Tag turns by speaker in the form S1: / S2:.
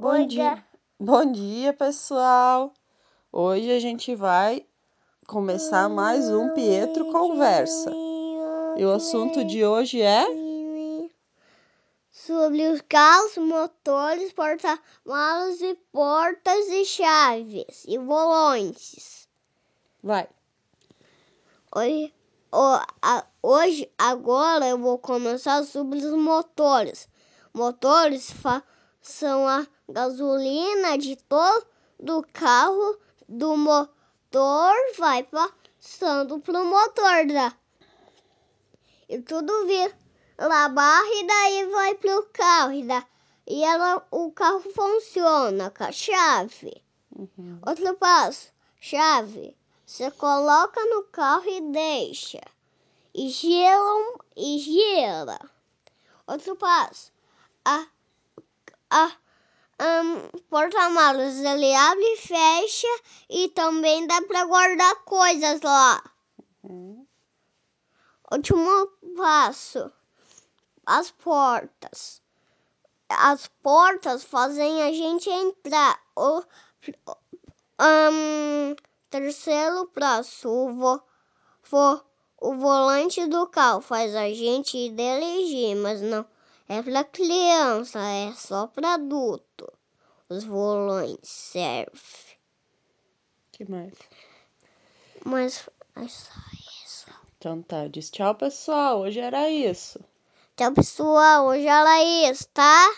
S1: Bom
S2: Oi,
S1: dia. Bom dia, pessoal. Hoje a gente vai começar mais um Pietro Conversa. E o assunto de hoje é
S2: sobre os carros, motores, porta-malas e portas e chaves e volantes.
S1: vai.
S2: Hoje, hoje, agora eu vou começar sobre os motores. Motores fa- são a gasolina de todo carro do motor vai passando pro motor da e tudo vira barra e daí vai pro carro e, da, e ela, o carro funciona com a chave.
S1: Uhum.
S2: Outro passo, chave. Você coloca no carro e deixa. E gela e gela. Outro passo, a, a ahn, porta-malas ele abre e fecha e também dá para guardar coisas lá.
S1: Uhum.
S2: Último passo, as portas. As portas fazem a gente entrar. O, ahn, terceiro passo, o, vo, vo, o volante do carro faz a gente dirigir, mas não é para criança, é só para adulto. Os volantes servem.
S1: que mais?
S2: Mas é só isso.
S1: Então tá, diz tchau, pessoal. Hoje era isso.
S2: Tchau, pessoal. Hoje era isso, tá?